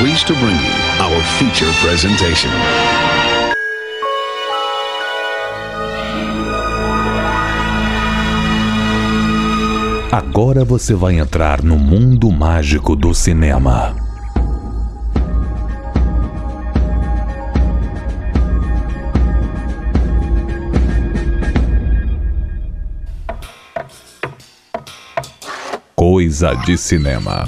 pleased to bring you our feature presentation. Agora você vai entrar no mundo mágico do cinema. Coisa de cinema.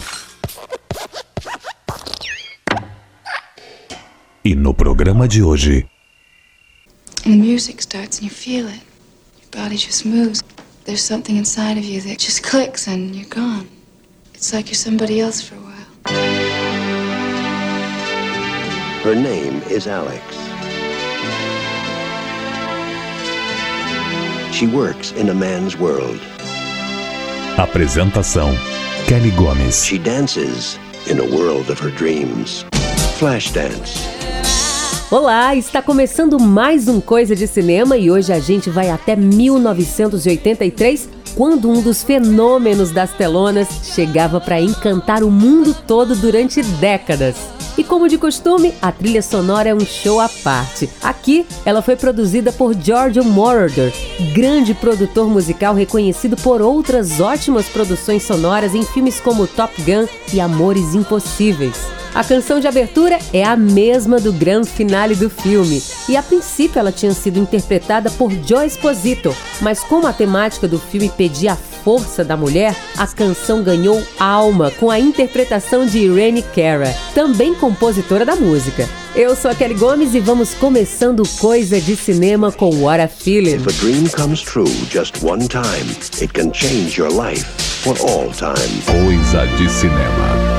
No programa de hoje. And the music starts and you feel it. Your body just moves. There's something inside of you that just clicks and you're gone. It's like you're somebody else for a while. Her name is Alex. She works in a man's world. Apresentação: Kelly Gomes. She dances in a world of her dreams. Flashdance. Olá, está começando mais um Coisa de Cinema e hoje a gente vai até 1983, quando um dos fenômenos das telonas chegava para encantar o mundo todo durante décadas. E como de costume, a trilha sonora é um show à parte. Aqui, ela foi produzida por George Moroder, grande produtor musical reconhecido por outras ótimas produções sonoras em filmes como Top Gun e Amores Impossíveis. A canção de abertura é a mesma do grande finale do filme, e a princípio ela tinha sido interpretada por Joe Esposito, mas como a temática do filme pedia a força da mulher, a canção ganhou alma com a interpretação de Irene Cara, também compositora da música. Eu sou a Kelly Gomes e vamos começando Coisa de Cinema com What a Feeling. If a dream comes true just one time, it can change your life for all time. Coisa de cinema.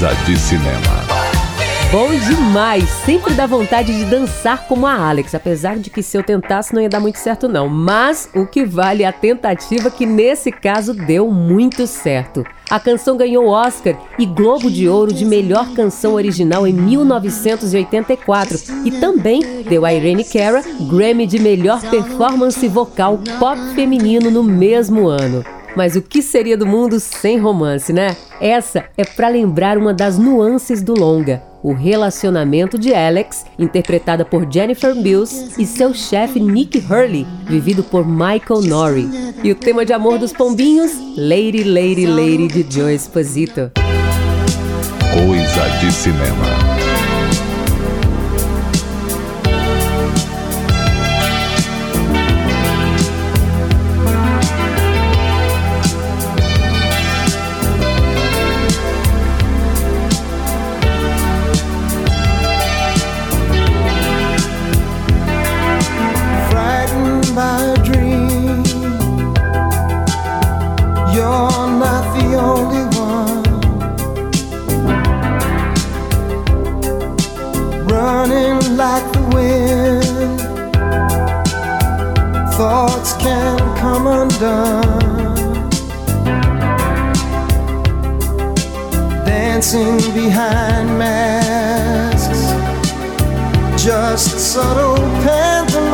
Coisa de cinema. Bom demais! Sempre dá vontade de dançar como a Alex, apesar de que se eu tentasse não ia dar muito certo não. Mas o que vale é a tentativa que nesse caso deu muito certo. A canção ganhou Oscar e Globo de Ouro de melhor canção original em 1984 e também deu a Irene Cara Grammy de melhor performance vocal pop feminino no mesmo ano. Mas o que seria do mundo sem romance, né? Essa é para lembrar uma das nuances do longa, o relacionamento de Alex, interpretada por Jennifer Mills, e seu chefe Nick Hurley, vivido por Michael Norrie. E o tema de amor dos pombinhos, Lady, Lady, Lady de Joe Esposito. Coisa de cinema. Dancing behind masks, just subtle pantomime.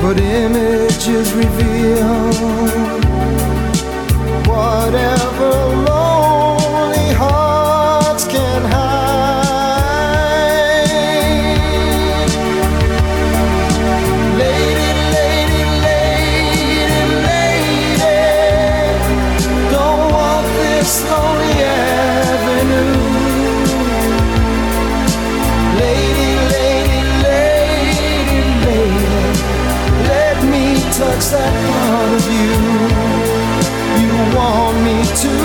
But images reveal whatever. to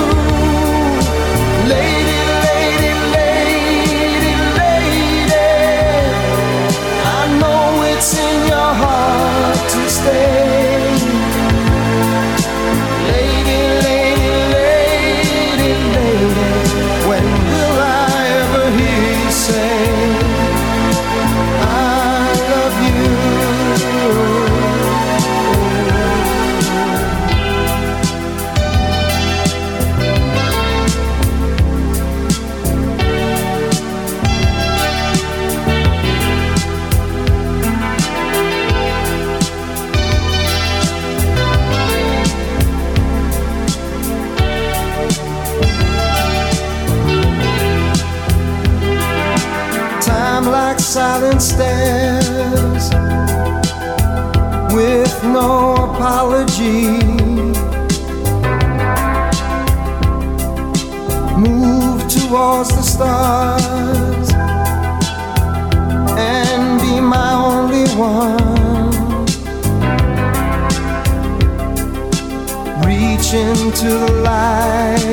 Into the light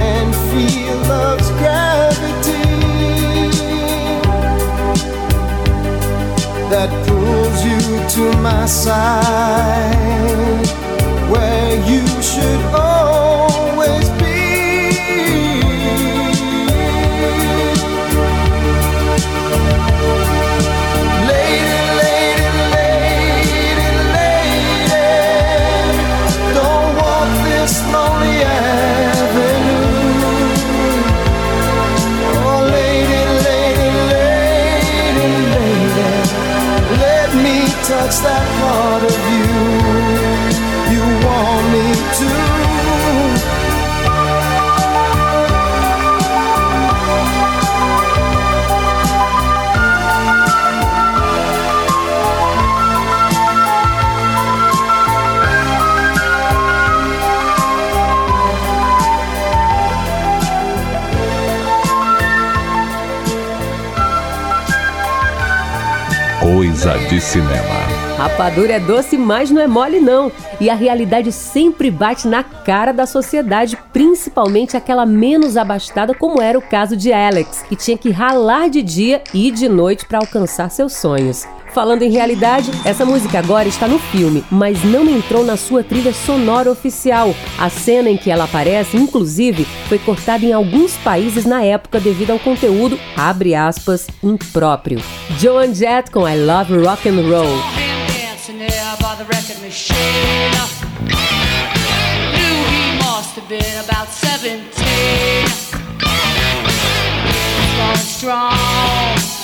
and feel love's gravity. that pulls you to my side, Coisa de cinema. Rapadura é doce, mas não é mole não. E a realidade sempre bate na cara da sociedade, principalmente aquela menos abastada, como era o caso de Alex, que tinha que ralar de dia e de noite para alcançar seus sonhos. Falando em realidade, essa música agora está no filme, mas não entrou na sua trilha sonora oficial. A cena em que ela aparece, inclusive, foi cortada em alguns países na época devido ao conteúdo, abre aspas, impróprio. Joan Jett com I Love Rock and Roll. strong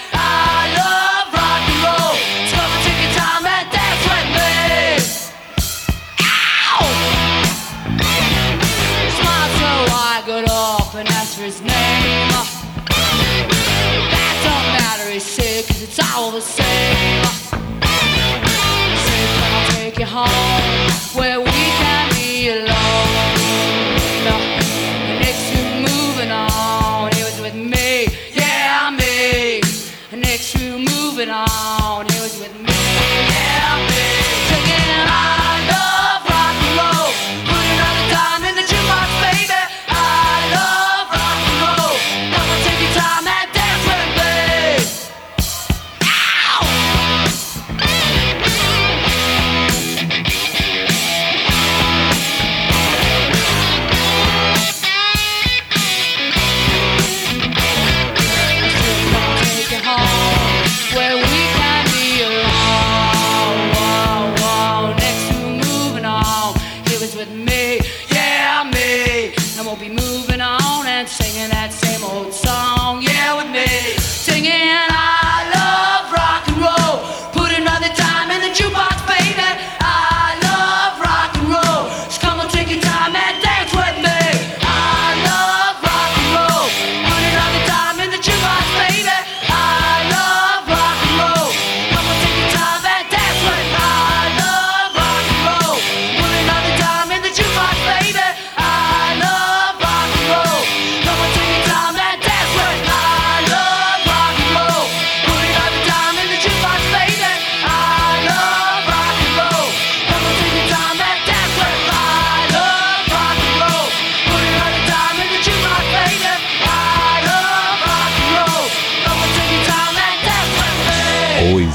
the same. I'll take you home.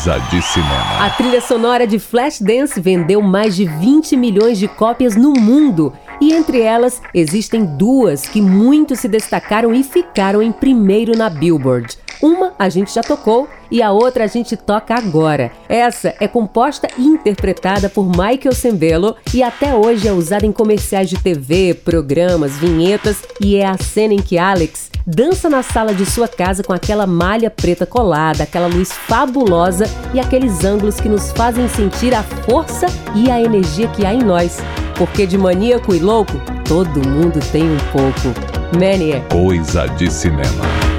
Casa de Cinema. A trilha sonora de Flashdance vendeu mais de 20 milhões de cópias no mundo. E entre elas, existem duas que muito se destacaram e ficaram em primeiro na Billboard. Uma a gente já tocou e a outra a gente toca agora. Essa é composta e interpretada por Michael Sembello e até hoje é usada em comerciais de TV, programas, vinhetas e é a cena em que Alex dança na sala de sua casa com aquela malha preta colada, aquela luz fabulosa e aqueles ângulos que nos fazem sentir a força e a energia que há em nós. Porque de maníaco e louco, todo mundo tem um pouco. mania é. Coisa de cinema.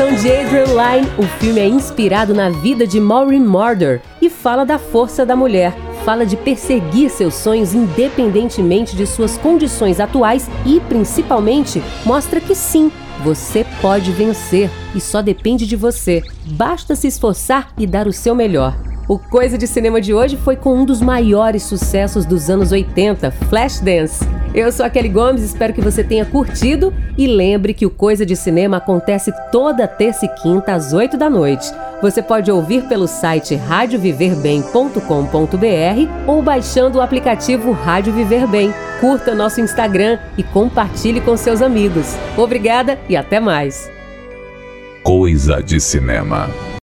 Direção de Adrian Lyne, o filme é inspirado na vida de Maureen Murder e fala da força da mulher. Fala de perseguir seus sonhos independentemente de suas condições atuais e, principalmente, mostra que sim, você pode vencer e só depende de você. Basta se esforçar e dar o seu melhor. O Coisa de Cinema de hoje foi com um dos maiores sucessos dos anos 80, Flashdance. Eu sou a Kelly Gomes, espero que você tenha curtido e lembre que o Coisa de Cinema acontece toda terça e quinta às 8 da noite. Você pode ouvir pelo site radioviverbem.com.br ou baixando o aplicativo Rádio Viver Bem. Curta nosso Instagram e compartilhe com seus amigos. Obrigada e até mais. Coisa de Cinema.